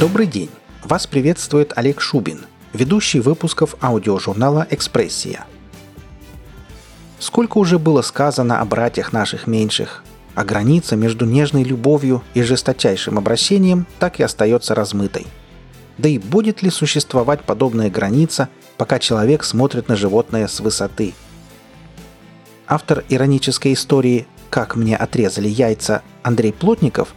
Добрый день! Вас приветствует Олег Шубин, ведущий выпусков аудиожурнала «Экспрессия». Сколько уже было сказано о братьях наших меньших, а граница между нежной любовью и жесточайшим обращением так и остается размытой. Да и будет ли существовать подобная граница, пока человек смотрит на животное с высоты? Автор иронической истории «Как мне отрезали яйца» Андрей Плотников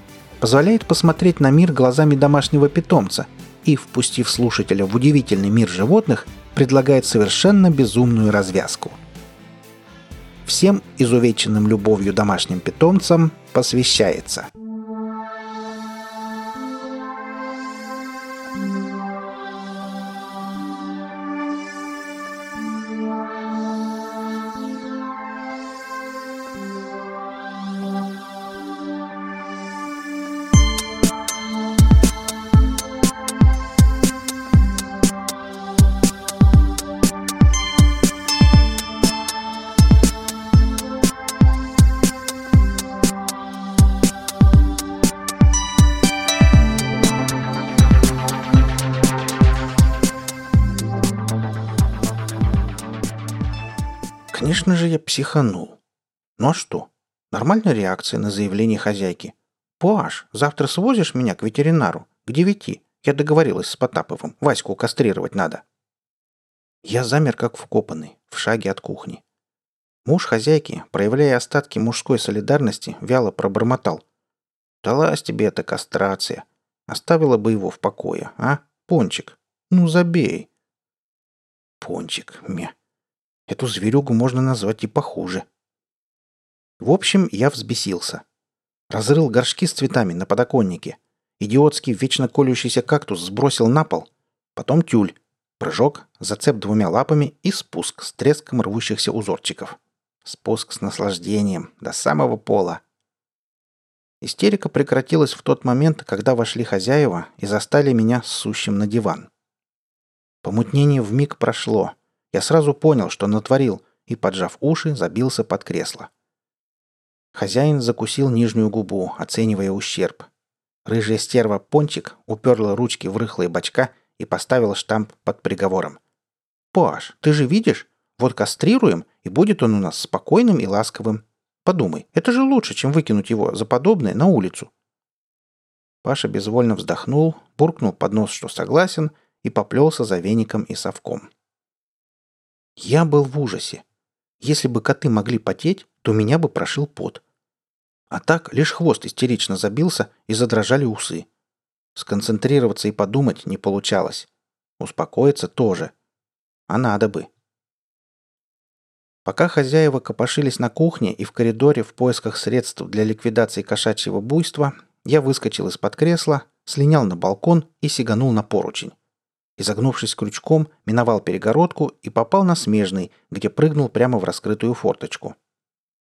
позволяет посмотреть на мир глазами домашнего питомца и, впустив слушателя в удивительный мир животных, предлагает совершенно безумную развязку. Всем изувеченным любовью домашним питомцам посвящается – же, я психанул. Ну а что? Нормальная реакция на заявление хозяйки. «Паш, завтра свозишь меня к ветеринару? К девяти. Я договорилась с Потаповым. Ваську кастрировать надо». Я замер как вкопанный, в шаге от кухни. Муж хозяйки, проявляя остатки мужской солидарности, вяло пробормотал. «Далась тебе эта кастрация. Оставила бы его в покое, а? Пончик. Ну, забей». Пончик, мя. Эту зверюгу можно назвать и похуже. В общем, я взбесился. Разрыл горшки с цветами на подоконнике. Идиотский, вечно колющийся кактус сбросил на пол. Потом тюль. Прыжок, зацеп двумя лапами и спуск с треском рвущихся узорчиков. Спуск с наслаждением, до самого пола. Истерика прекратилась в тот момент, когда вошли хозяева и застали меня сущим на диван. Помутнение вмиг прошло. Я сразу понял, что натворил, и, поджав уши, забился под кресло. Хозяин закусил нижнюю губу, оценивая ущерб. Рыжая стерва Пончик уперла ручки в рыхлые бачка и поставила штамп под приговором. «Паш, ты же видишь? Вот кастрируем, и будет он у нас спокойным и ласковым. Подумай, это же лучше, чем выкинуть его за подобное на улицу». Паша безвольно вздохнул, буркнул под нос, что согласен, и поплелся за веником и совком. Я был в ужасе. Если бы коты могли потеть, то меня бы прошил пот. А так лишь хвост истерично забился и задрожали усы. Сконцентрироваться и подумать не получалось. Успокоиться тоже. А надо бы. Пока хозяева копошились на кухне и в коридоре в поисках средств для ликвидации кошачьего буйства, я выскочил из-под кресла, слинял на балкон и сиганул на поручень. Изогнувшись крючком, миновал перегородку и попал на смежный, где прыгнул прямо в раскрытую форточку.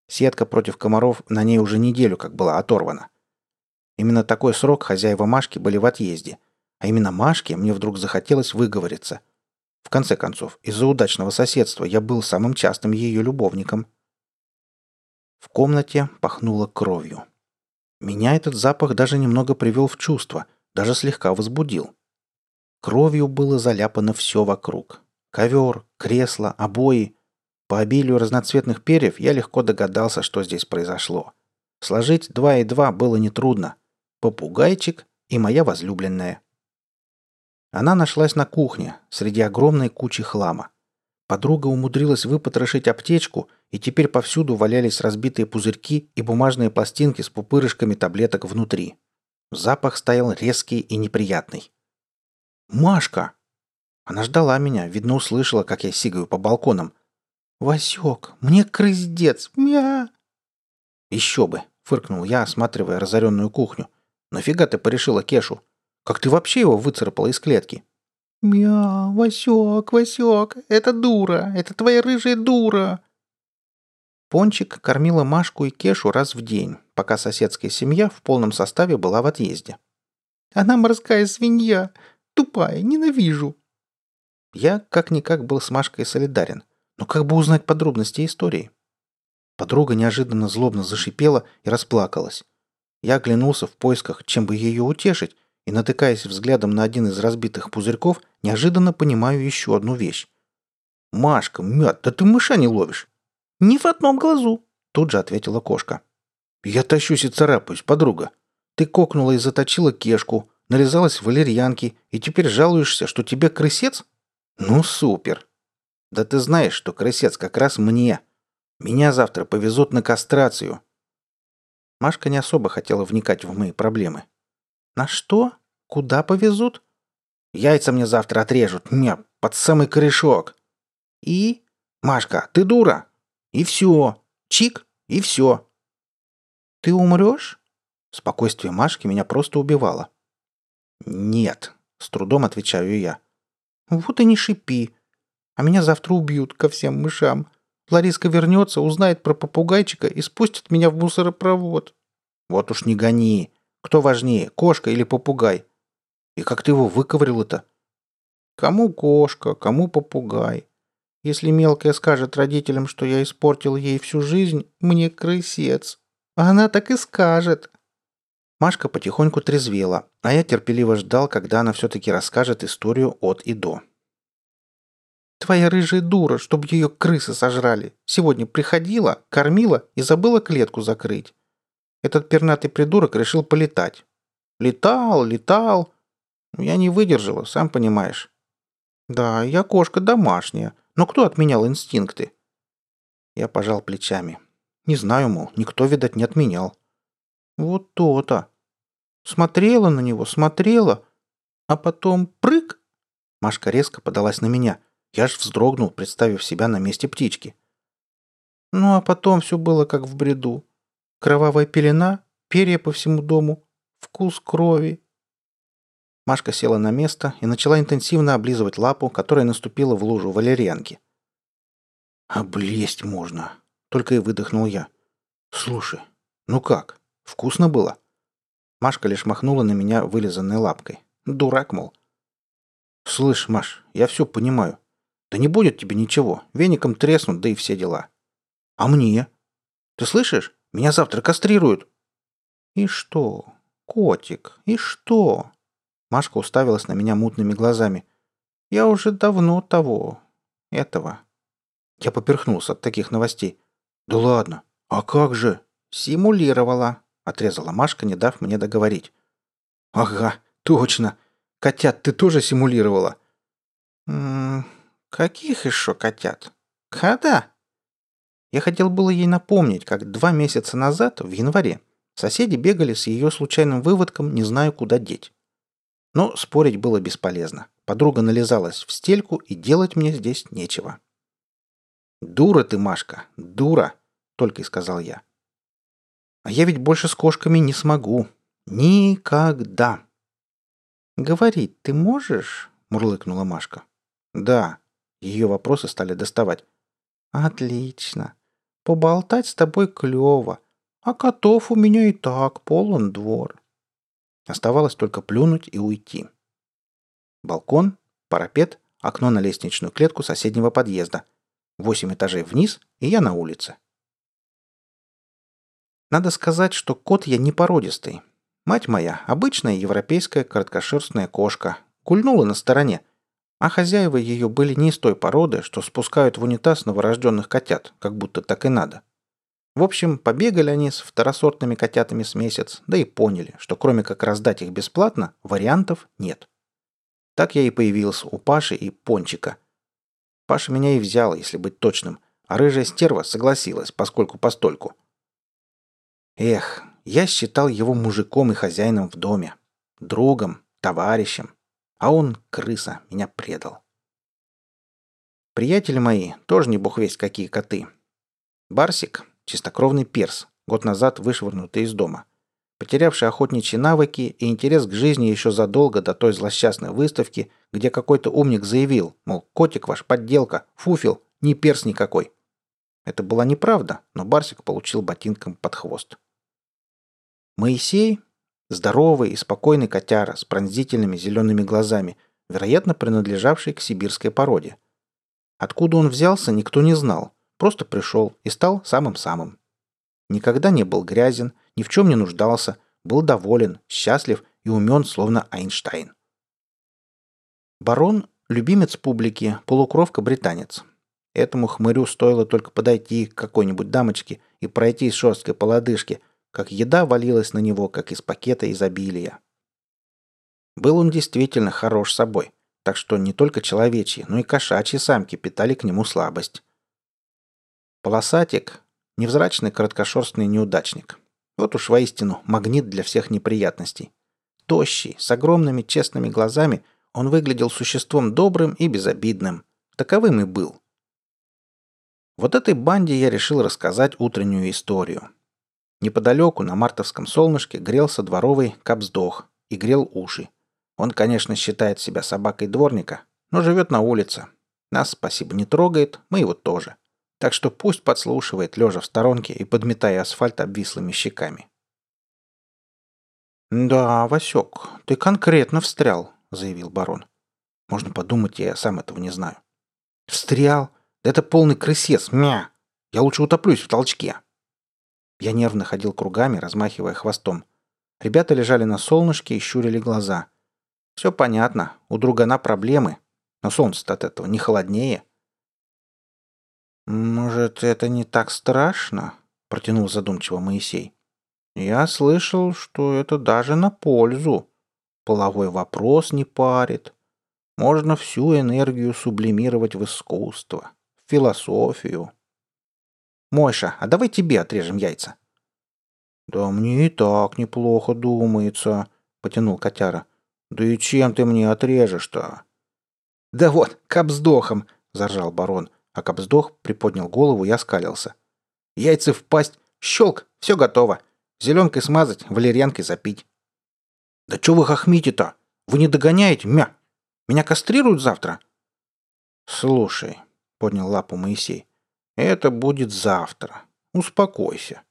Сетка против комаров на ней уже неделю как была оторвана. Именно такой срок хозяева Машки были в отъезде. А именно Машке мне вдруг захотелось выговориться. В конце концов, из-за удачного соседства я был самым частым ее любовником. В комнате пахнуло кровью. Меня этот запах даже немного привел в чувство, даже слегка возбудил. Кровью было заляпано все вокруг. Ковер, кресло, обои. По обилию разноцветных перьев я легко догадался, что здесь произошло. Сложить два и два было нетрудно. Попугайчик и моя возлюбленная. Она нашлась на кухне, среди огромной кучи хлама. Подруга умудрилась выпотрошить аптечку, и теперь повсюду валялись разбитые пузырьки и бумажные пластинки с пупырышками таблеток внутри. Запах стоял резкий и неприятный. «Машка!» Она ждала меня, видно, услышала, как я сигаю по балконам. «Васек, мне крыздец! Мя!» «Еще бы!» — фыркнул я, осматривая разоренную кухню. «Нафига ты порешила Кешу? Как ты вообще его выцарапала из клетки?» «Мя, Васек, Васек, это дура, это твоя рыжая дура!» Пончик кормила Машку и Кешу раз в день, пока соседская семья в полном составе была в отъезде. «Она морская свинья, Тупая, ненавижу!» Я как-никак был с Машкой солидарен, но как бы узнать подробности истории? Подруга неожиданно злобно зашипела и расплакалась. Я оглянулся в поисках, чем бы ее утешить, и натыкаясь взглядом на один из разбитых пузырьков, неожиданно понимаю еще одну вещь. «Машка, мят, да ты мыша не ловишь!» «Ни в одном глазу!» — тут же ответила кошка. «Я тащусь и царапаюсь, подруга. Ты кокнула и заточила кешку, нарезалась валерьянки, и теперь жалуешься, что тебе крысец? Ну, супер! Да ты знаешь, что крысец как раз мне. Меня завтра повезут на кастрацию». Машка не особо хотела вникать в мои проблемы. «На что? Куда повезут?» «Яйца мне завтра отрежут, не, под самый корешок». «И?» «Машка, ты дура!» «И все. Чик, и все». «Ты умрешь?» Спокойствие Машки меня просто убивало. «Нет», — с трудом отвечаю я. «Вот и не шипи. А меня завтра убьют ко всем мышам. Лариска вернется, узнает про попугайчика и спустит меня в мусоропровод». «Вот уж не гони. Кто важнее, кошка или попугай? И как ты его выковырил-то?» «Кому кошка, кому попугай. Если мелкая скажет родителям, что я испортил ей всю жизнь, мне крысец. А она так и скажет. Машка потихоньку трезвела, а я терпеливо ждал, когда она все-таки расскажет историю от и до. Твоя рыжая дура, чтобы ее крысы сожрали. Сегодня приходила, кормила и забыла клетку закрыть. Этот пернатый придурок решил полетать. Летал, летал. Я не выдержала, сам понимаешь. Да, я кошка домашняя, но кто отменял инстинкты? Я пожал плечами. Не знаю, мол, никто, видать, не отменял. Вот то-то. Смотрела на него, смотрела, а потом прыг. Машка резко подалась на меня. Я ж вздрогнул, представив себя на месте птички. Ну а потом все было как в бреду. Кровавая пелена, перья по всему дому, вкус крови. Машка села на место и начала интенсивно облизывать лапу, которая наступила в лужу валерьянки. «Облезть можно!» — только и выдохнул я. «Слушай, ну как, вкусно было?» Машка лишь махнула на меня вылизанной лапкой. «Дурак, мол». «Слышь, Маш, я все понимаю. Да не будет тебе ничего. Веником треснут, да и все дела». «А мне?» «Ты слышишь? Меня завтра кастрируют». «И что? Котик, и что?» Машка уставилась на меня мутными глазами. «Я уже давно того... этого...» Я поперхнулся от таких новостей. «Да ладно! А как же?» «Симулировала», — отрезала Машка, не дав мне договорить. «Ага, точно! Котят ты тоже симулировала?» «М -м, каких еще котят? Когда?» Я хотел было ей напомнить, как два месяца назад, в январе, соседи бегали с ее случайным выводком, не знаю, куда деть. Но спорить было бесполезно. Подруга нализалась в стельку, и делать мне здесь нечего. «Дура ты, Машка, дура!» — только и сказал я. «А я ведь больше с кошками не смогу. Никогда!» «Говорить ты можешь?» — мурлыкнула Машка. «Да». Ее вопросы стали доставать. «Отлично. Поболтать с тобой клево. А котов у меня и так полон двор. Оставалось только плюнуть и уйти. Балкон, парапет, окно на лестничную клетку соседнего подъезда. Восемь этажей вниз, и я на улице. Надо сказать, что кот я не породистый. Мать моя – обычная европейская короткошерстная кошка. Гульнула на стороне. А хозяева ее были не из той породы, что спускают в унитаз новорожденных котят, как будто так и надо. В общем, побегали они с второсортными котятами с месяц, да и поняли, что кроме как раздать их бесплатно, вариантов нет. Так я и появился у Паши и Пончика. Паша меня и взял, если быть точным, а рыжая стерва согласилась, поскольку постольку. Эх, я считал его мужиком и хозяином в доме. Другом, товарищем. А он, крыса, меня предал. Приятели мои, тоже не бог весть какие коты. Барсик, чистокровный перс, год назад вышвырнутый из дома. Потерявший охотничьи навыки и интерес к жизни еще задолго до той злосчастной выставки, где какой-то умник заявил, мол, котик ваш подделка, фуфел, не перс никакой. Это была неправда, но Барсик получил ботинком под хвост. Моисей – здоровый и спокойный котяра с пронзительными зелеными глазами, вероятно, принадлежавший к сибирской породе. Откуда он взялся, никто не знал – Просто пришел и стал самым-самым. Никогда не был грязен, ни в чем не нуждался, был доволен, счастлив и умен, словно Эйнштейн. Барон – любимец публики, полукровка-британец. Этому хмырю стоило только подойти к какой-нибудь дамочке и пройти шерсткой по лодыжке, как еда валилась на него, как из пакета изобилия. Был он действительно хорош собой, так что не только человечьи, но и кошачьи самки питали к нему слабость. Полосатик – невзрачный короткошерстный неудачник. Вот уж воистину магнит для всех неприятностей. Тощий, с огромными честными глазами, он выглядел существом добрым и безобидным. Таковым и был. Вот этой банде я решил рассказать утреннюю историю. Неподалеку на мартовском солнышке грелся дворовый капсдох и грел уши. Он, конечно, считает себя собакой дворника, но живет на улице. Нас, спасибо, не трогает, мы его тоже. Так что пусть подслушивает, лежа в сторонке и подметая асфальт обвислыми щеками. «Да, Васек, ты конкретно встрял», — заявил барон. «Можно подумать, я сам этого не знаю». «Встрял? Это полный крысец, мя! Я лучше утоплюсь в толчке!» Я нервно ходил кругами, размахивая хвостом. Ребята лежали на солнышке и щурили глаза. Все понятно, у другана проблемы, но солнце от этого не холоднее. «Может, это не так страшно?» — протянул задумчиво Моисей. «Я слышал, что это даже на пользу. Половой вопрос не парит. Можно всю энергию сублимировать в искусство философию. Мойша, а давай тебе отрежем яйца. Да мне и так неплохо думается, потянул котяра. Да и чем ты мне отрежешь-то? Да вот, капсдохом, заржал барон, а капсдох приподнял голову и оскалился. Яйца в пасть, щелк, все готово. Зеленкой смазать, валерьянкой запить. Да что вы хохмите-то? Вы не догоняете, мя? Меня кастрируют завтра? Слушай, поднял лапу Моисей. Это будет завтра. Успокойся.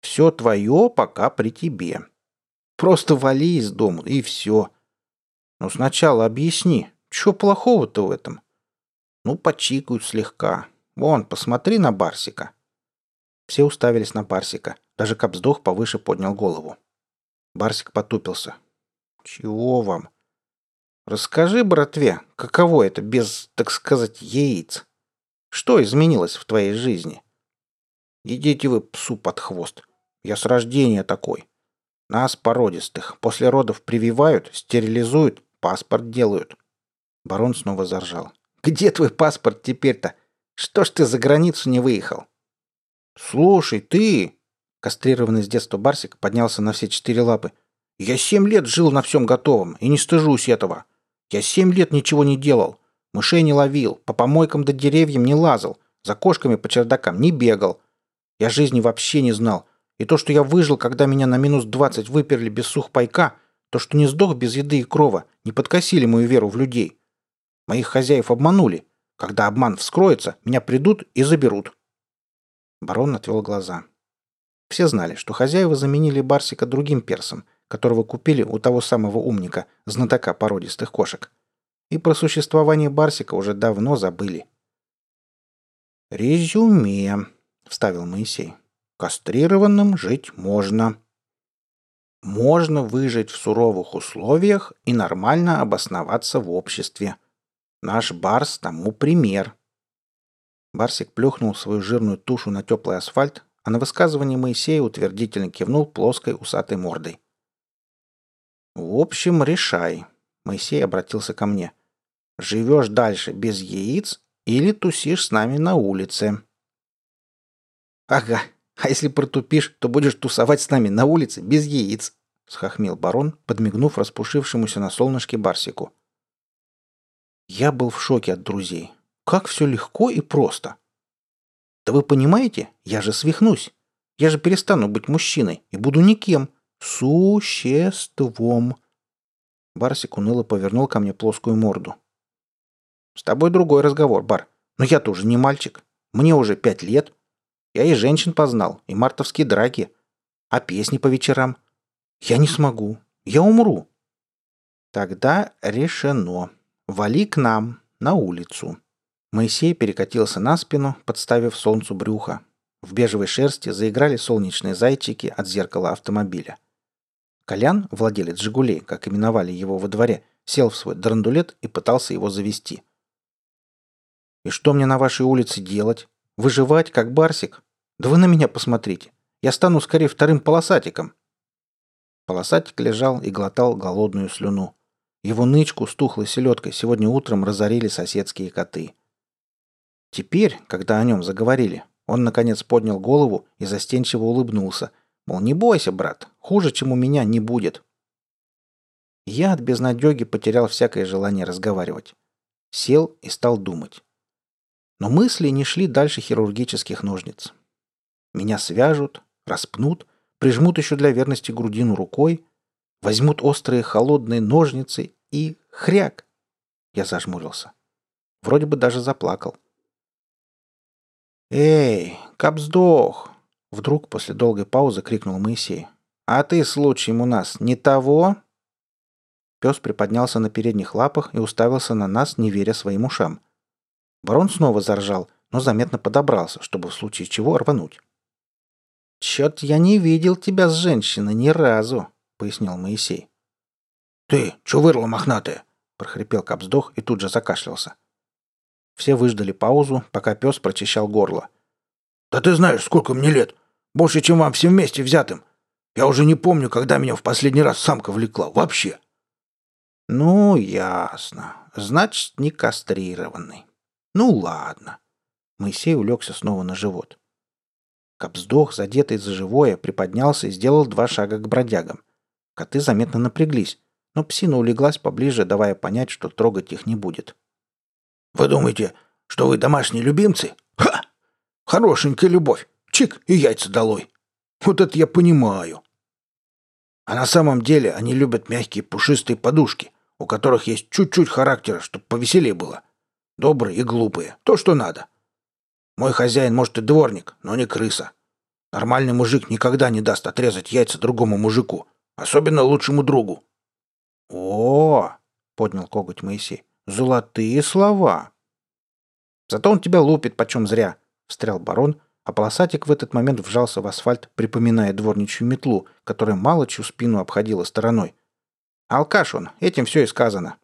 Все твое пока при тебе. Просто вали из дома, и все. Но сначала объясни, что плохого-то в этом? Ну, почикают слегка. Вон, посмотри на Барсика. Все уставились на Барсика. Даже Капсдох повыше поднял голову. Барсик потупился. «Чего вам?» Расскажи, братве, каково это без, так сказать, яиц? Что изменилось в твоей жизни? Идите вы псу под хвост. Я с рождения такой. Нас, породистых, после родов прививают, стерилизуют, паспорт делают. Барон снова заржал. Где твой паспорт теперь-то? Что ж ты за границу не выехал? Слушай, ты... Кастрированный с детства Барсик поднялся на все четыре лапы. Я семь лет жил на всем готовом и не стыжусь этого. Я семь лет ничего не делал. Мышей не ловил, по помойкам да деревьям не лазал, за кошками по чердакам не бегал. Я жизни вообще не знал. И то, что я выжил, когда меня на минус двадцать выперли без сухпайка, то, что не сдох без еды и крова, не подкосили мою веру в людей. Моих хозяев обманули. Когда обман вскроется, меня придут и заберут. Барон отвел глаза. Все знали, что хозяева заменили Барсика другим персом – которого купили у того самого умника, знатока породистых кошек. И про существование Барсика уже давно забыли. «Резюме», — вставил Моисей. «Кастрированным жить можно». Можно выжить в суровых условиях и нормально обосноваться в обществе. Наш Барс тому пример. Барсик плюхнул свою жирную тушу на теплый асфальт, а на высказывание Моисея утвердительно кивнул плоской усатой мордой. «В общем, решай», — Моисей обратился ко мне. «Живешь дальше без яиц или тусишь с нами на улице?» «Ага, а если протупишь, то будешь тусовать с нами на улице без яиц», — схохмел барон, подмигнув распушившемуся на солнышке Барсику. Я был в шоке от друзей. Как все легко и просто. Да вы понимаете, я же свихнусь. Я же перестану быть мужчиной и буду никем. Существом. Барсик уныло повернул ко мне плоскую морду. «С тобой другой разговор, Бар. Но я тоже не мальчик. Мне уже пять лет. Я и женщин познал, и мартовские драки. А песни по вечерам? Я не смогу. Я умру». «Тогда решено. Вали к нам, на улицу». Моисей перекатился на спину, подставив солнцу брюхо. В бежевой шерсти заиграли солнечные зайчики от зеркала автомобиля. Колян, владелец «Жигулей», как именовали его во дворе, сел в свой драндулет и пытался его завести. «И что мне на вашей улице делать? Выживать, как барсик? Да вы на меня посмотрите. Я стану скорее вторым полосатиком». Полосатик лежал и глотал голодную слюну. Его нычку с тухлой селедкой сегодня утром разорили соседские коты. Теперь, когда о нем заговорили, он, наконец, поднял голову и застенчиво улыбнулся. Мол, не бойся, брат, хуже, чем у меня, не будет. Я от безнадеги потерял всякое желание разговаривать. Сел и стал думать. Но мысли не шли дальше хирургических ножниц. Меня свяжут, распнут, прижмут еще для верности грудину рукой, возьмут острые холодные ножницы и хряк. Я зажмурился. Вроде бы даже заплакал. «Эй, капсдох!» Вдруг после долгой паузы крикнул Моисей. «А ты случаем у нас не того?» Пес приподнялся на передних лапах и уставился на нас, не веря своим ушам. Барон снова заржал, но заметно подобрался, чтобы в случае чего рвануть. «Чёрт, я не видел тебя с женщиной ни разу», — пояснил Моисей. «Ты, чё вырла мохнатая?» — прохрипел Капсдох и тут же закашлялся. Все выждали паузу, пока пес прочищал горло. «Да ты знаешь, сколько мне лет! Больше, чем вам всем вместе взятым! Я уже не помню, когда меня в последний раз самка влекла. Вообще!» «Ну, ясно. Значит, не кастрированный. Ну, ладно». Моисей улегся снова на живот. Капсдох, задетый за живое, приподнялся и сделал два шага к бродягам. Коты заметно напряглись, но псина улеглась поближе, давая понять, что трогать их не будет. Вы думаете, что вы домашние любимцы? Ха! Хорошенькая любовь. Чик и яйца долой. Вот это я понимаю. А на самом деле они любят мягкие пушистые подушки, у которых есть чуть-чуть характера, чтобы повеселее было. Добрые и глупые. То, что надо. Мой хозяин, может, и дворник, но не крыса. Нормальный мужик никогда не даст отрезать яйца другому мужику, особенно лучшему другу. О, поднял коготь Моисей. Золотые слова. Зато он тебя лупит почем зря, встрял барон, а полосатик в этот момент вжался в асфальт, припоминая дворничью метлу, которая мало чью спину обходила стороной. Алкаш он, этим все и сказано.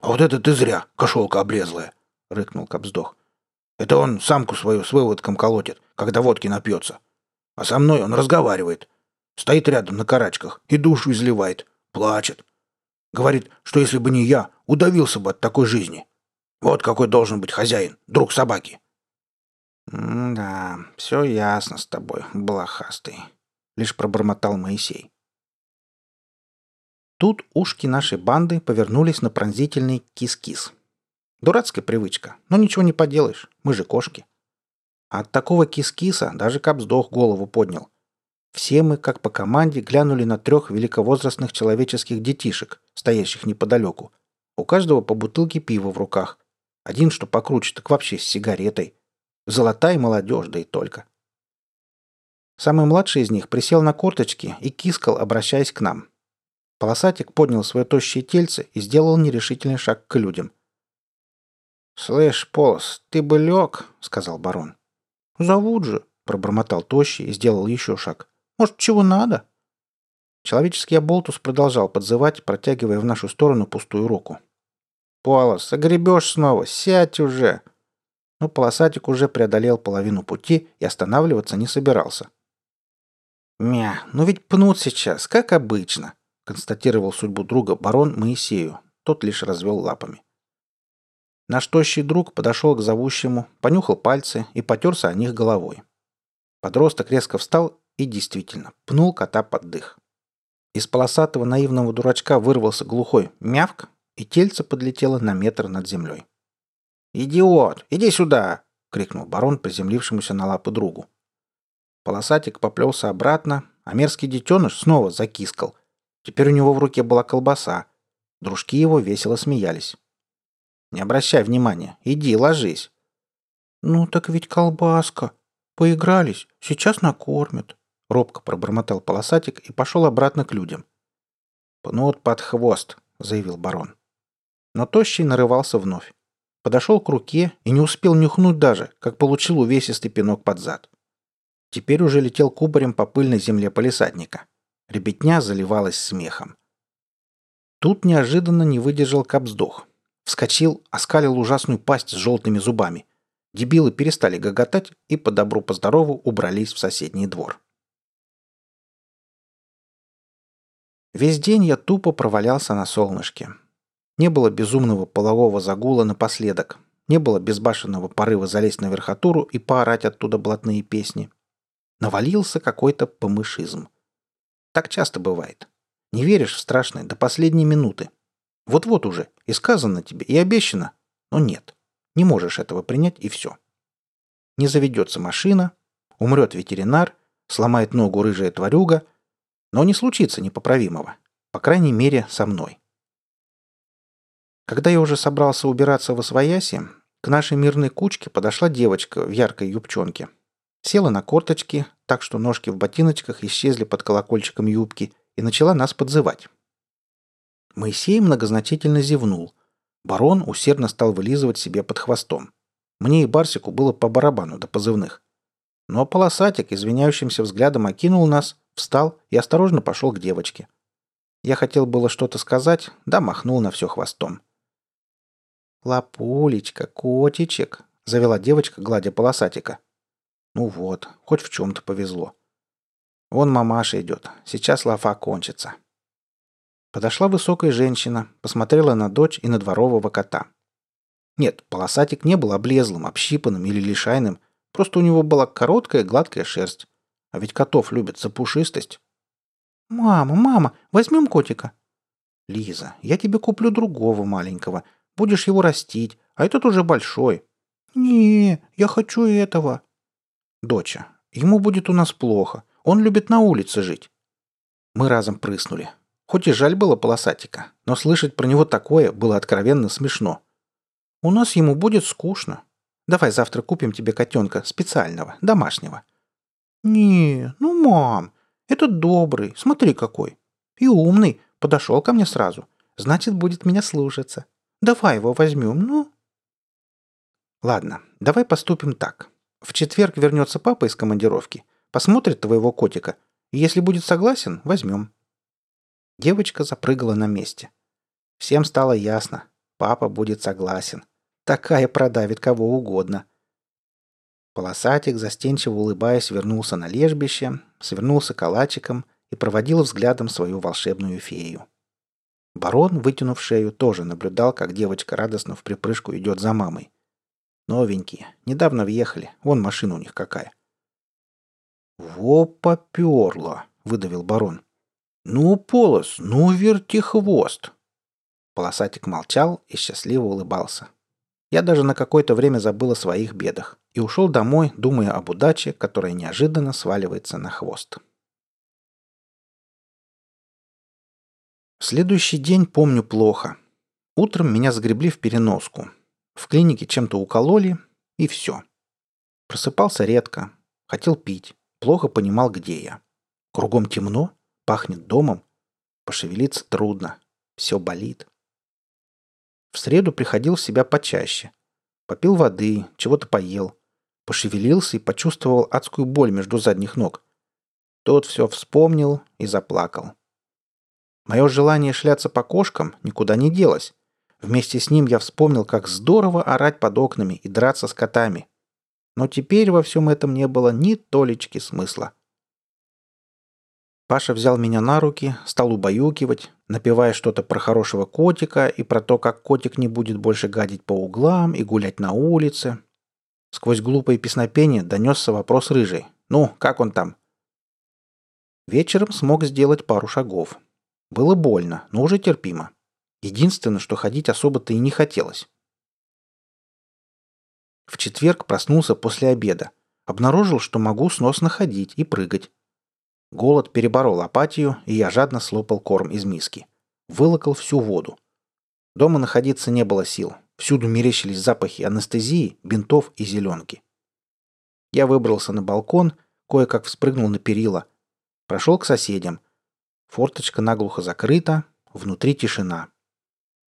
«А вот это ты зря, кошелка облезлая!» — рыкнул Кобздох. «Это он самку свою с выводком колотит, когда водки напьется. А со мной он разговаривает. Стоит рядом на карачках и душу изливает, плачет. Говорит, что если бы не я, удавился бы от такой жизни. Вот какой должен быть хозяин, друг собаки. «Да, все ясно с тобой, блохастый», — лишь пробормотал Моисей. Тут ушки нашей банды повернулись на пронзительный кис-кис. Дурацкая привычка, но ничего не поделаешь, мы же кошки. А от такого кис-киса даже Капсдох голову поднял. Все мы, как по команде, глянули на трех великовозрастных человеческих детишек, стоящих неподалеку. У каждого по бутылке пива в руках. Один, что покруче, так вообще с сигаретой. Золотая молодежь, да и только. Самый младший из них присел на корточки и кискал, обращаясь к нам. Полосатик поднял свое тощее тельце и сделал нерешительный шаг к людям. «Слышь, Полос, ты бы лег», — сказал барон. «Зовут же», — пробормотал тощий и сделал еще шаг. Может, чего надо?» Человеческий оболтус продолжал подзывать, протягивая в нашу сторону пустую руку. «Полос, огребешь снова, сядь уже!» Но полосатик уже преодолел половину пути и останавливаться не собирался. «Мя, ну ведь пнут сейчас, как обычно», — констатировал судьбу друга барон Моисею. Тот лишь развел лапами. Наш тощий друг подошел к зовущему, понюхал пальцы и потерся о них головой. Подросток резко встал и действительно, пнул кота под дых. Из полосатого наивного дурачка вырвался глухой мявк, и тельце подлетело на метр над землей. «Идиот! Иди сюда!» — крикнул барон приземлившемуся на лапы другу. Полосатик поплелся обратно, а мерзкий детеныш снова закискал. Теперь у него в руке была колбаса. Дружки его весело смеялись. «Не обращай внимания. Иди, ложись». «Ну так ведь колбаска. Поигрались. Сейчас накормят», — робко пробормотал полосатик и пошел обратно к людям. «Пнут под хвост», — заявил барон. Но тощий нарывался вновь. Подошел к руке и не успел нюхнуть даже, как получил увесистый пинок под зад. Теперь уже летел кубарем по пыльной земле полисадника. Ребятня заливалась смехом. Тут неожиданно не выдержал капсдох. Вскочил, оскалил ужасную пасть с желтыми зубами. Дебилы перестали гоготать и по добру по здорову убрались в соседний двор. Весь день я тупо провалялся на солнышке. Не было безумного полового загула напоследок. Не было безбашенного порыва залезть на верхотуру и поорать оттуда блатные песни. Навалился какой-то помышизм. Так часто бывает. Не веришь в страшное до последней минуты. Вот-вот уже, и сказано тебе, и обещано, но нет. Не можешь этого принять, и все. Не заведется машина, умрет ветеринар, сломает ногу рыжая тварюга, но не случится непоправимого. По крайней мере, со мной. Когда я уже собрался убираться в освояси, к нашей мирной кучке подошла девочка в яркой юбчонке. Села на корточки, так что ножки в ботиночках исчезли под колокольчиком юбки, и начала нас подзывать. Моисей многозначительно зевнул. Барон усердно стал вылизывать себе под хвостом. Мне и Барсику было по барабану до позывных. Но полосатик извиняющимся взглядом окинул нас, встал и осторожно пошел к девочке. Я хотел было что-то сказать, да махнул на все хвостом. «Лапулечка, котичек», — завела девочка, гладя полосатика. «Ну вот, хоть в чем-то повезло. Вон мамаша идет, сейчас лафа кончится». Подошла высокая женщина, посмотрела на дочь и на дворового кота. Нет, полосатик не был облезлым, общипанным или лишайным, просто у него была короткая гладкая шерсть. А ведь котов любят за пушистость. «Мама, мама, возьмем котика?» «Лиза, я тебе куплю другого маленького. Будешь его растить, а этот уже большой». «Не, я хочу этого». «Доча, ему будет у нас плохо. Он любит на улице жить». Мы разом прыснули. Хоть и жаль было полосатика, но слышать про него такое было откровенно смешно. «У нас ему будет скучно. Давай завтра купим тебе котенка специального, домашнего». «Не, ну, мам, этот добрый, смотри какой. И умный, подошел ко мне сразу. Значит, будет меня слушаться. Давай его возьмем, ну». «Ладно, давай поступим так. В четверг вернется папа из командировки, посмотрит твоего котика, и если будет согласен, возьмем». Девочка запрыгала на месте. Всем стало ясно. Папа будет согласен. Такая продавит кого угодно. Полосатик, застенчиво улыбаясь, вернулся на лежбище, свернулся калачиком и проводил взглядом свою волшебную фею. Барон, вытянув шею, тоже наблюдал, как девочка радостно в припрыжку идет за мамой. Новенькие. Недавно въехали. Вон машина у них какая. «Во поперло!» — выдавил барон. «Ну, полос, ну, верти хвост!» Полосатик молчал и счастливо улыбался. Я даже на какое-то время забыл о своих бедах и ушел домой, думая об удаче, которая неожиданно сваливается на хвост. Следующий день помню плохо. Утром меня загребли в переноску. В клинике чем-то укололи, и все. Просыпался редко, хотел пить, плохо понимал, где я. Кругом темно, Пахнет домом. Пошевелиться трудно. Все болит. В среду приходил в себя почаще. Попил воды, чего-то поел. Пошевелился и почувствовал адскую боль между задних ног. Тот все вспомнил и заплакал. Мое желание шляться по кошкам никуда не делось. Вместе с ним я вспомнил, как здорово орать под окнами и драться с котами. Но теперь во всем этом не было ни толечки смысла. Паша взял меня на руки, стал убаюкивать, напевая что-то про хорошего котика и про то, как котик не будет больше гадить по углам и гулять на улице. Сквозь глупое песнопение донесся вопрос рыжий. «Ну, как он там?» Вечером смог сделать пару шагов. Было больно, но уже терпимо. Единственное, что ходить особо-то и не хотелось. В четверг проснулся после обеда. Обнаружил, что могу сносно ходить и прыгать. Голод переборол апатию, и я жадно слопал корм из миски. Вылокал всю воду. Дома находиться не было сил. Всюду мерещились запахи анестезии, бинтов и зеленки. Я выбрался на балкон, кое-как вспрыгнул на перила. Прошел к соседям. Форточка наглухо закрыта, внутри тишина.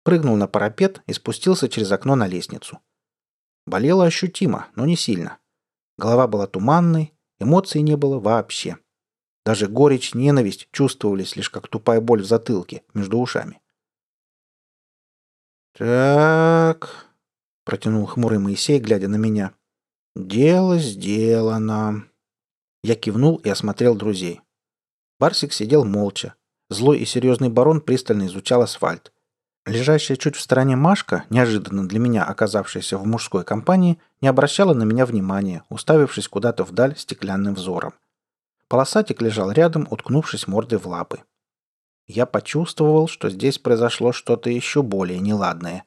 Прыгнул на парапет и спустился через окно на лестницу. Болело ощутимо, но не сильно. Голова была туманной, эмоций не было вообще. Даже горечь, ненависть чувствовались лишь как тупая боль в затылке, между ушами. «Так...» — протянул хмурый Моисей, глядя на меня. «Дело сделано». Я кивнул и осмотрел друзей. Барсик сидел молча. Злой и серьезный барон пристально изучал асфальт. Лежащая чуть в стороне Машка, неожиданно для меня оказавшаяся в мужской компании, не обращала на меня внимания, уставившись куда-то вдаль стеклянным взором. Полосатик лежал рядом, уткнувшись мордой в лапы. Я почувствовал, что здесь произошло что-то еще более неладное.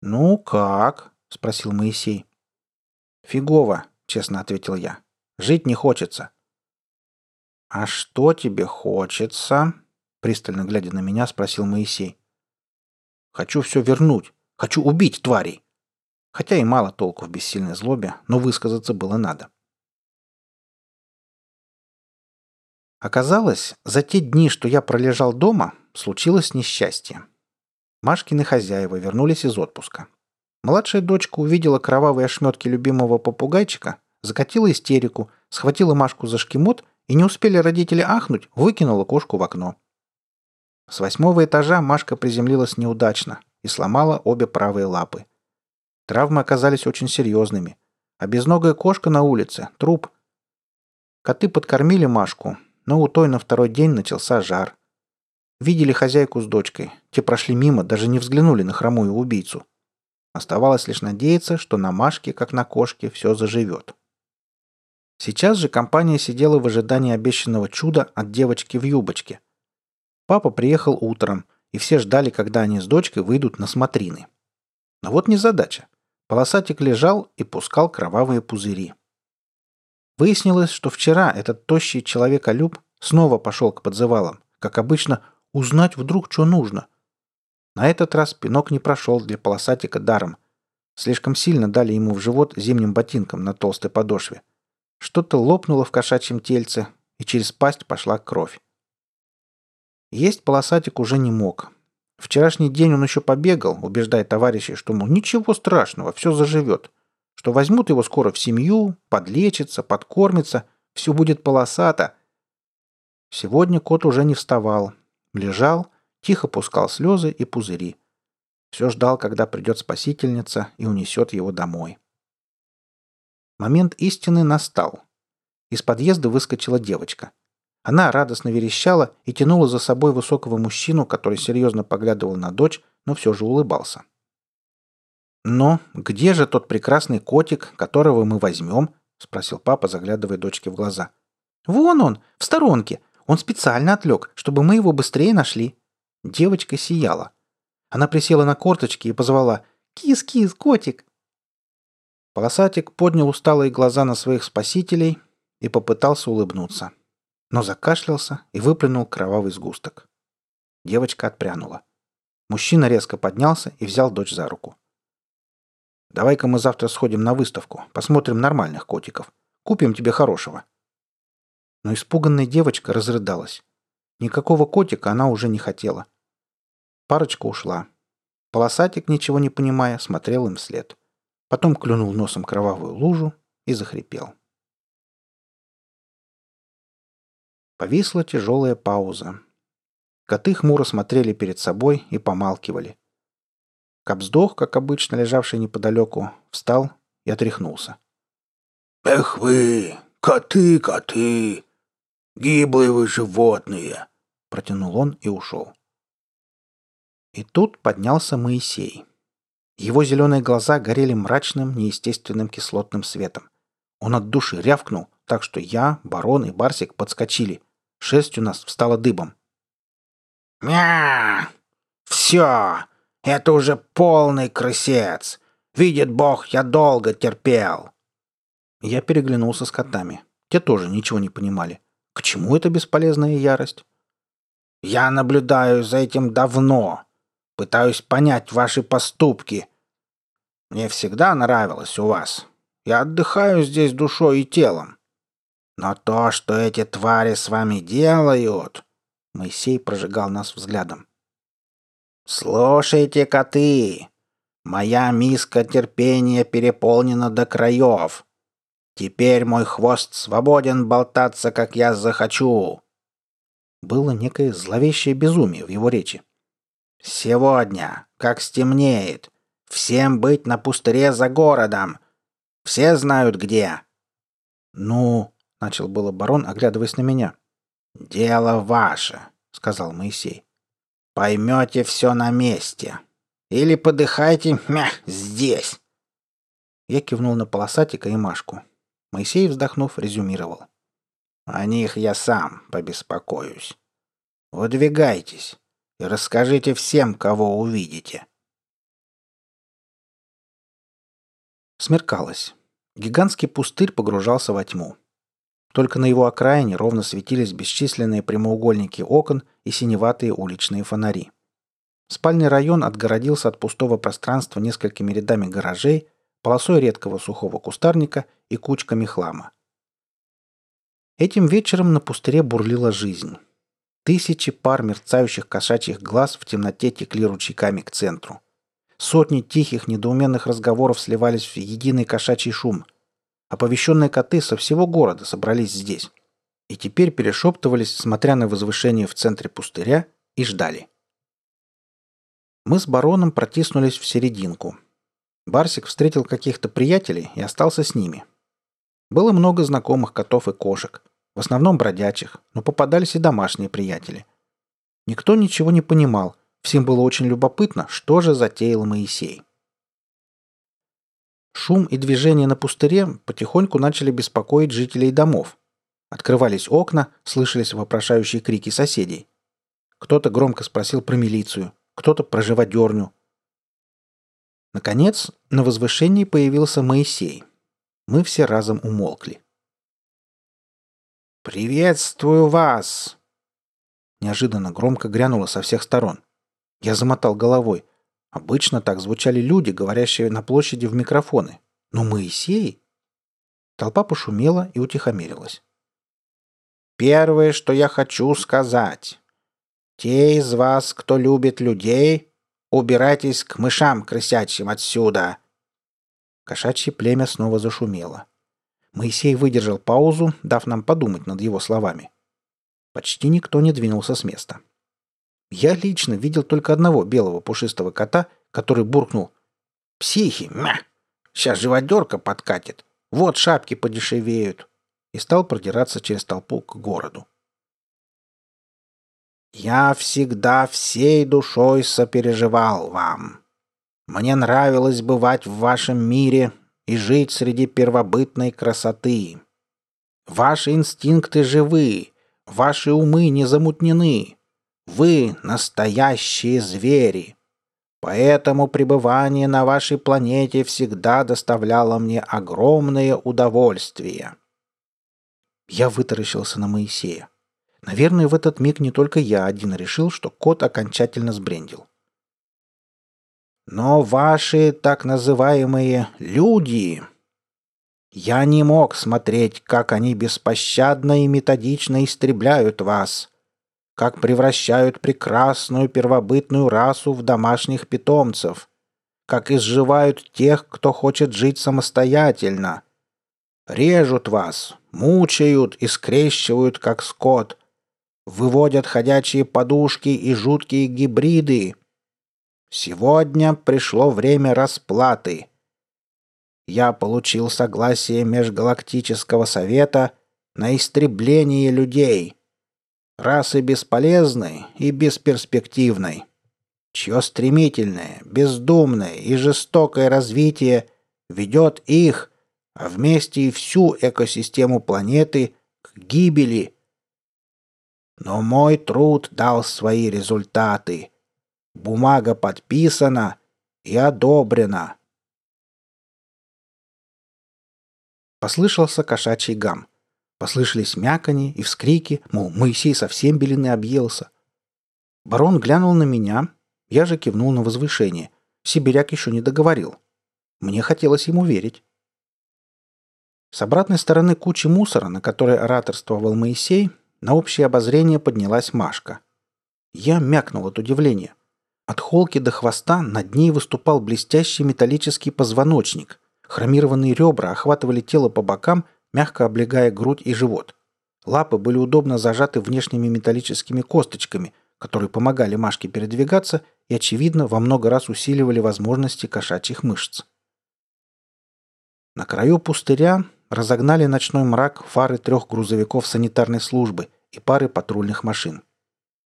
«Ну как?» — спросил Моисей. «Фигово», — честно ответил я. «Жить не хочется». «А что тебе хочется?» — пристально глядя на меня, спросил Моисей. Хочу все вернуть. Хочу убить тварей. Хотя и мало толку в бессильной злобе, но высказаться было надо. Оказалось, за те дни, что я пролежал дома, случилось несчастье. Машкины хозяева вернулись из отпуска. Младшая дочка увидела кровавые ошметки любимого попугайчика, закатила истерику, схватила Машку за шкимот и не успели родители ахнуть, выкинула кошку в окно. С восьмого этажа Машка приземлилась неудачно и сломала обе правые лапы. Травмы оказались очень серьезными. А безногая кошка на улице – труп. Коты подкормили Машку, но у той на второй день начался жар. Видели хозяйку с дочкой. Те прошли мимо, даже не взглянули на хромую убийцу. Оставалось лишь надеяться, что на Машке, как на кошке, все заживет. Сейчас же компания сидела в ожидании обещанного чуда от девочки в юбочке – Папа приехал утром, и все ждали, когда они с дочкой выйдут на смотрины. Но вот незадача. Полосатик лежал и пускал кровавые пузыри. Выяснилось, что вчера этот тощий человеколюб снова пошел к подзывалам, как обычно, узнать вдруг, что нужно. На этот раз пинок не прошел для полосатика даром. Слишком сильно дали ему в живот зимним ботинком на толстой подошве. Что-то лопнуло в кошачьем тельце, и через пасть пошла кровь. Есть полосатик уже не мог. Вчерашний день он еще побегал, убеждая товарищей, что, мол, ничего страшного, все заживет. Что возьмут его скоро в семью, подлечится, подкормится, все будет полосато. Сегодня кот уже не вставал. Лежал, тихо пускал слезы и пузыри. Все ждал, когда придет спасительница и унесет его домой. Момент истины настал. Из подъезда выскочила девочка. Она радостно верещала и тянула за собой высокого мужчину, который серьезно поглядывал на дочь, но все же улыбался. «Но где же тот прекрасный котик, которого мы возьмем?» — спросил папа, заглядывая дочке в глаза. «Вон он, в сторонке. Он специально отвлек, чтобы мы его быстрее нашли». Девочка сияла. Она присела на корточки и позвала «Кис-кис, котик!». Полосатик поднял усталые глаза на своих спасителей и попытался улыбнуться но закашлялся и выплюнул кровавый сгусток. Девочка отпрянула. Мужчина резко поднялся и взял дочь за руку. «Давай-ка мы завтра сходим на выставку, посмотрим нормальных котиков. Купим тебе хорошего». Но испуганная девочка разрыдалась. Никакого котика она уже не хотела. Парочка ушла. Полосатик, ничего не понимая, смотрел им вслед. Потом клюнул носом кровавую лужу и захрипел. Повисла тяжелая пауза. Коты хмуро смотрели перед собой и помалкивали. Кобздох, как обычно лежавший неподалеку, встал и отряхнулся. «Эх вы, коты, коты! Гиблые вы животные!» — протянул он и ушел. И тут поднялся Моисей. Его зеленые глаза горели мрачным, неестественным кислотным светом. Он от души рявкнул, так что я, барон и Барсик подскочили. Шерсть у нас встала дыбом. «Мя! Все! Это уже полный крысец! Видит Бог, я долго терпел!» Я переглянулся с котами. Те тоже ничего не понимали. К чему эта бесполезная ярость? «Я наблюдаю за этим давно. Пытаюсь понять ваши поступки. Мне всегда нравилось у вас. Я отдыхаю здесь душой и телом. Но то, что эти твари с вами делают...» Моисей прожигал нас взглядом. «Слушайте, коты! Моя миска терпения переполнена до краев. Теперь мой хвост свободен болтаться, как я захочу!» Было некое зловещее безумие в его речи. «Сегодня, как стемнеет, всем быть на пустыре за городом. Все знают где». «Ну...» — начал было барон, оглядываясь на меня. «Дело ваше», — сказал Моисей. «Поймете все на месте. Или подыхайте мя, здесь». Я кивнул на полосатика и Машку. Моисей, вздохнув, резюмировал. «О них я сам побеспокоюсь. Выдвигайтесь и расскажите всем, кого увидите». Смеркалось. Гигантский пустырь погружался во тьму. Только на его окраине ровно светились бесчисленные прямоугольники окон и синеватые уличные фонари. Спальный район отгородился от пустого пространства несколькими рядами гаражей, полосой редкого сухого кустарника и кучками хлама. Этим вечером на пустыре бурлила жизнь. Тысячи пар мерцающих кошачьих глаз в темноте текли ручейками к центру. Сотни тихих, недоуменных разговоров сливались в единый кошачий шум – Оповещенные коты со всего города собрались здесь. И теперь перешептывались, смотря на возвышение в центре пустыря, и ждали. Мы с бароном протиснулись в серединку. Барсик встретил каких-то приятелей и остался с ними. Было много знакомых котов и кошек, в основном бродячих, но попадались и домашние приятели. Никто ничего не понимал, всем было очень любопытно, что же затеял Моисей. Шум и движение на пустыре потихоньку начали беспокоить жителей домов. Открывались окна, слышались вопрошающие крики соседей. Кто-то громко спросил про милицию, кто-то про живодерню. Наконец, на возвышении появился Моисей. Мы все разом умолкли. «Приветствую вас!» Неожиданно громко грянуло со всех сторон. Я замотал головой. Обычно так звучали люди, говорящие на площади в микрофоны. Но Моисей... Толпа пошумела и утихомирилась. «Первое, что я хочу сказать. Те из вас, кто любит людей, убирайтесь к мышам крысячим отсюда!» Кошачье племя снова зашумело. Моисей выдержал паузу, дав нам подумать над его словами. Почти никто не двинулся с места. Я лично видел только одного белого пушистого кота, который буркнул «Психи! Мя! Сейчас живодерка подкатит! Вот шапки подешевеют!» и стал продираться через толпу к городу. «Я всегда всей душой сопереживал вам. Мне нравилось бывать в вашем мире и жить среди первобытной красоты. Ваши инстинкты живы, ваши умы не замутнены, вы настоящие звери. Поэтому пребывание на вашей планете всегда доставляло мне огромное удовольствие. Я вытаращился на Моисея. Наверное, в этот миг не только я один решил, что кот окончательно сбрендил. Но ваши так называемые «люди» Я не мог смотреть, как они беспощадно и методично истребляют вас, как превращают прекрасную первобытную расу в домашних питомцев, как изживают тех, кто хочет жить самостоятельно. Режут вас, мучают и скрещивают, как скот, выводят ходячие подушки и жуткие гибриды. Сегодня пришло время расплаты. Я получил согласие Межгалактического Совета на истребление людей — расы бесполезной и бесперспективной, чье стремительное, бездумное и жестокое развитие ведет их, а вместе и всю экосистему планеты к гибели. Но мой труд дал свои результаты. Бумага подписана и одобрена. Послышался кошачий гам. Послышались мякани и вскрики, мол, Моисей совсем белины объелся. Барон глянул на меня, я же кивнул на возвышение. Сибиряк еще не договорил. Мне хотелось ему верить. С обратной стороны кучи мусора, на которой ораторствовал Моисей, на общее обозрение поднялась Машка. Я мякнул от удивления. От холки до хвоста над ней выступал блестящий металлический позвоночник. Хромированные ребра охватывали тело по бокам – мягко облегая грудь и живот. Лапы были удобно зажаты внешними металлическими косточками, которые помогали Машке передвигаться и, очевидно, во много раз усиливали возможности кошачьих мышц. На краю пустыря разогнали ночной мрак фары трех грузовиков санитарной службы и пары патрульных машин.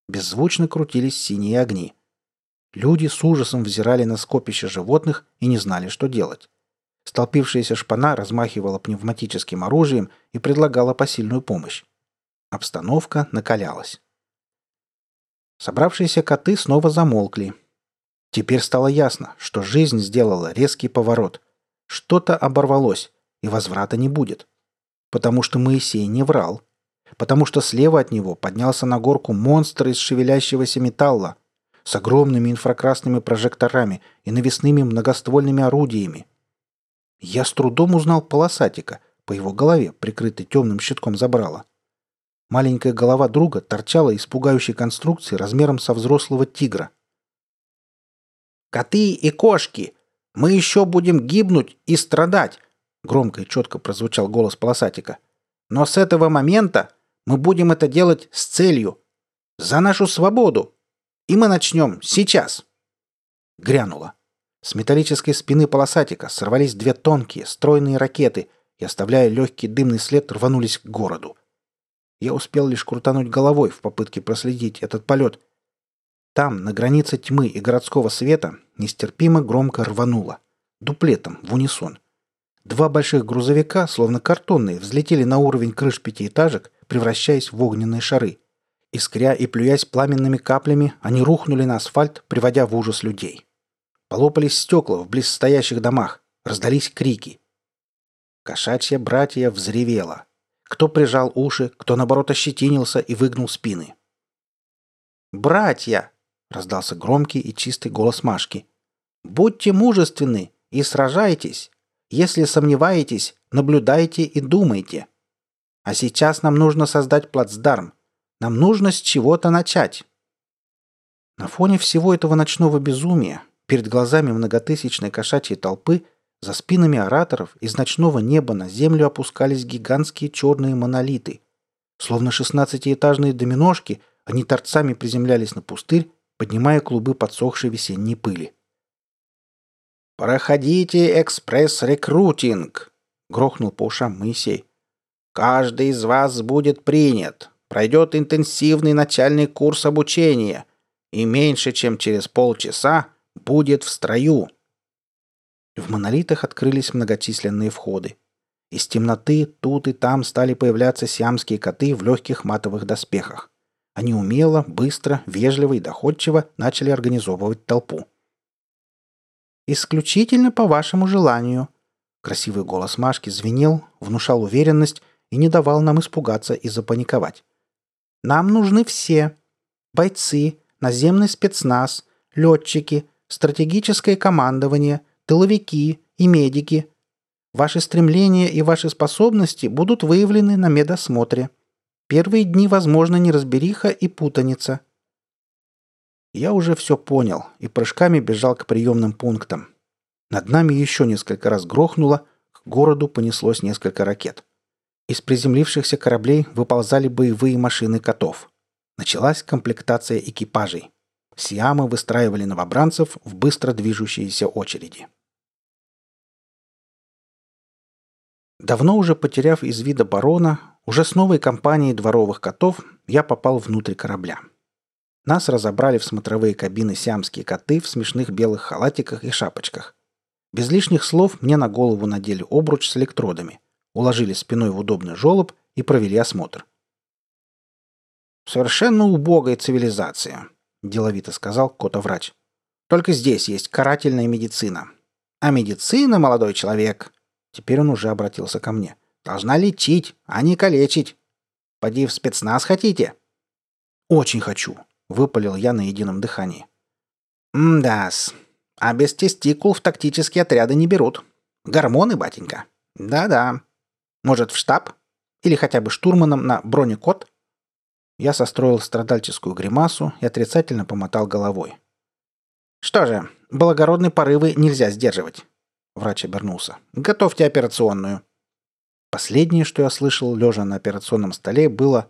Беззвучно крутились синие огни. Люди с ужасом взирали на скопище животных и не знали, что делать. Столпившаяся шпана размахивала пневматическим оружием и предлагала посильную помощь. Обстановка накалялась. Собравшиеся коты снова замолкли. Теперь стало ясно, что жизнь сделала резкий поворот. Что-то оборвалось, и возврата не будет. Потому что Моисей не врал. Потому что слева от него поднялся на горку монстр из шевелящегося металла с огромными инфракрасными прожекторами и навесными многоствольными орудиями. Я с трудом узнал полосатика по его голове, прикрытой темным щитком забрала. Маленькая голова друга торчала из пугающей конструкции размером со взрослого тигра. «Коты и кошки! Мы еще будем гибнуть и страдать!» Громко и четко прозвучал голос полосатика. «Но с этого момента мы будем это делать с целью. За нашу свободу. И мы начнем сейчас!» Грянуло. С металлической спины полосатика сорвались две тонкие, стройные ракеты и, оставляя легкий дымный след, рванулись к городу. Я успел лишь крутануть головой в попытке проследить этот полет. Там, на границе тьмы и городского света, нестерпимо громко рвануло. Дуплетом, в унисон. Два больших грузовика, словно картонные, взлетели на уровень крыш пятиэтажек, превращаясь в огненные шары. Искря и плюясь пламенными каплями, они рухнули на асфальт, приводя в ужас людей. Полопались стекла в близстоящих домах, раздались крики. Кошачья братья взревела. Кто прижал уши, кто, наоборот, ощетинился и выгнул спины. «Братья!» — раздался громкий и чистый голос Машки. «Будьте мужественны и сражайтесь. Если сомневаетесь, наблюдайте и думайте. А сейчас нам нужно создать плацдарм. Нам нужно с чего-то начать». На фоне всего этого ночного безумия Перед глазами многотысячной кошачьей толпы за спинами ораторов из ночного неба на землю опускались гигантские черные монолиты. Словно шестнадцатиэтажные доминошки, они торцами приземлялись на пустырь, поднимая клубы подсохшей весенней пыли. «Проходите экспресс-рекрутинг!» — грохнул по ушам Моисей. «Каждый из вас будет принят, пройдет интенсивный начальный курс обучения, и меньше чем через полчаса Будет в строю!» В монолитах открылись многочисленные входы. Из темноты тут и там стали появляться сиамские коты в легких матовых доспехах. Они умело, быстро, вежливо и доходчиво начали организовывать толпу. «Исключительно по вашему желанию», Красивый голос Машки звенел, внушал уверенность и не давал нам испугаться и запаниковать. «Нам нужны все. Бойцы, наземный спецназ, летчики, стратегическое командование, тыловики и медики. Ваши стремления и ваши способности будут выявлены на медосмотре. Первые дни, возможно, неразбериха и путаница. Я уже все понял и прыжками бежал к приемным пунктам. Над нами еще несколько раз грохнуло, к городу понеслось несколько ракет. Из приземлившихся кораблей выползали боевые машины котов. Началась комплектация экипажей. Сиамы выстраивали новобранцев в быстро движущиеся очереди. Давно уже потеряв из вида барона, уже с новой компанией дворовых котов я попал внутрь корабля. Нас разобрали в смотровые кабины сиамские коты в смешных белых халатиках и шапочках. Без лишних слов мне на голову надели обруч с электродами, уложили спиной в удобный желоб и провели осмотр. Совершенно убогая цивилизация, – деловито сказал кота-врач. «Только здесь есть карательная медицина. А медицина, молодой человек...» Теперь он уже обратился ко мне. «Должна лечить, а не калечить. Поди в спецназ хотите?» «Очень хочу», — выпалил я на едином дыхании. «М-да-с. А без тестикул в тактические отряды не берут. Гормоны, батенька. Да-да. Может, в штаб? Или хотя бы штурманом на бронекот?» Я состроил страдальческую гримасу и отрицательно помотал головой. «Что же, благородные порывы нельзя сдерживать». Врач обернулся. «Готовьте операционную». Последнее, что я слышал, лежа на операционном столе, было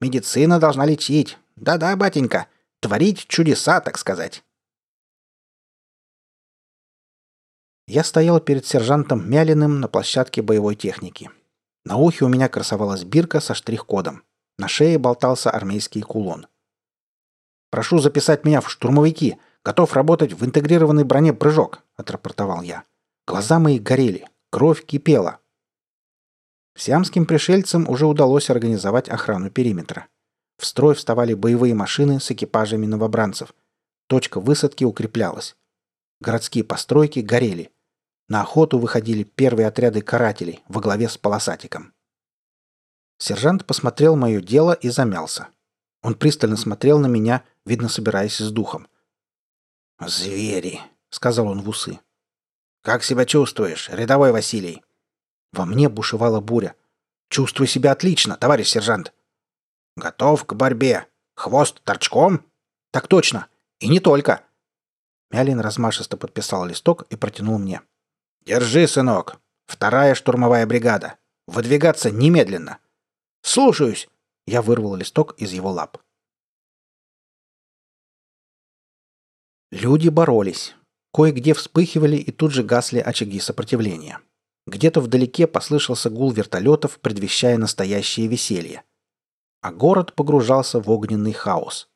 «Медицина должна лечить. Да-да, батенька. Творить чудеса, так сказать». Я стоял перед сержантом Мялиным на площадке боевой техники. На ухе у меня красовалась бирка со штрих-кодом. На шее болтался армейский кулон. «Прошу записать меня в штурмовики. Готов работать в интегрированной броне прыжок», — отрапортовал я. Глаза мои горели. Кровь кипела. Сиамским пришельцам уже удалось организовать охрану периметра. В строй вставали боевые машины с экипажами новобранцев. Точка высадки укреплялась. Городские постройки горели. На охоту выходили первые отряды карателей во главе с полосатиком. Сержант посмотрел мое дело и замялся. Он пристально смотрел на меня, видно, собираясь с духом. «Звери!» — сказал он в усы. «Как себя чувствуешь, рядовой Василий?» Во мне бушевала буря. «Чувствую себя отлично, товарищ сержант». «Готов к борьбе. Хвост торчком?» «Так точно. И не только». Мялин размашисто подписал листок и протянул мне. «Держи, сынок. Вторая штурмовая бригада. Выдвигаться немедленно». «Слушаюсь!» Я вырвал листок из его лап. Люди боролись. Кое-где вспыхивали и тут же гасли очаги сопротивления. Где-то вдалеке послышался гул вертолетов, предвещая настоящее веселье. А город погружался в огненный хаос.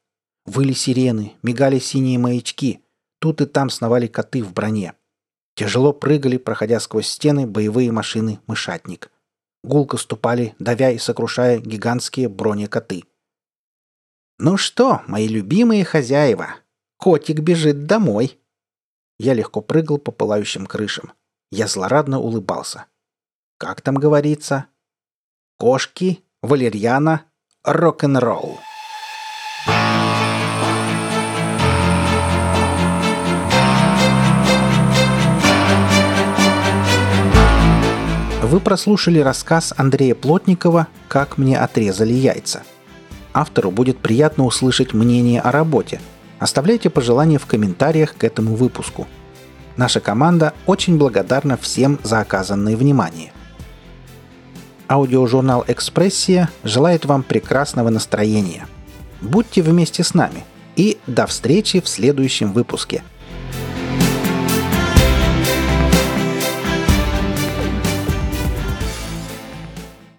Выли сирены, мигали синие маячки. Тут и там сновали коты в броне. Тяжело прыгали, проходя сквозь стены, боевые машины «Мышатник». Гулко ступали, давя и сокрушая гигантские бронекоты. «Ну что, мои любимые хозяева, котик бежит домой!» Я легко прыгал по пылающим крышам. Я злорадно улыбался. Как там говорится? Кошки, валерьяна, рок-н-ролл. Вы прослушали рассказ Андрея Плотникова «Как мне отрезали яйца». Автору будет приятно услышать мнение о работе. Оставляйте пожелания в комментариях к этому выпуску – Наша команда очень благодарна всем за оказанное внимание. Аудиожурнал «Экспрессия» желает вам прекрасного настроения. Будьте вместе с нами и до встречи в следующем выпуске –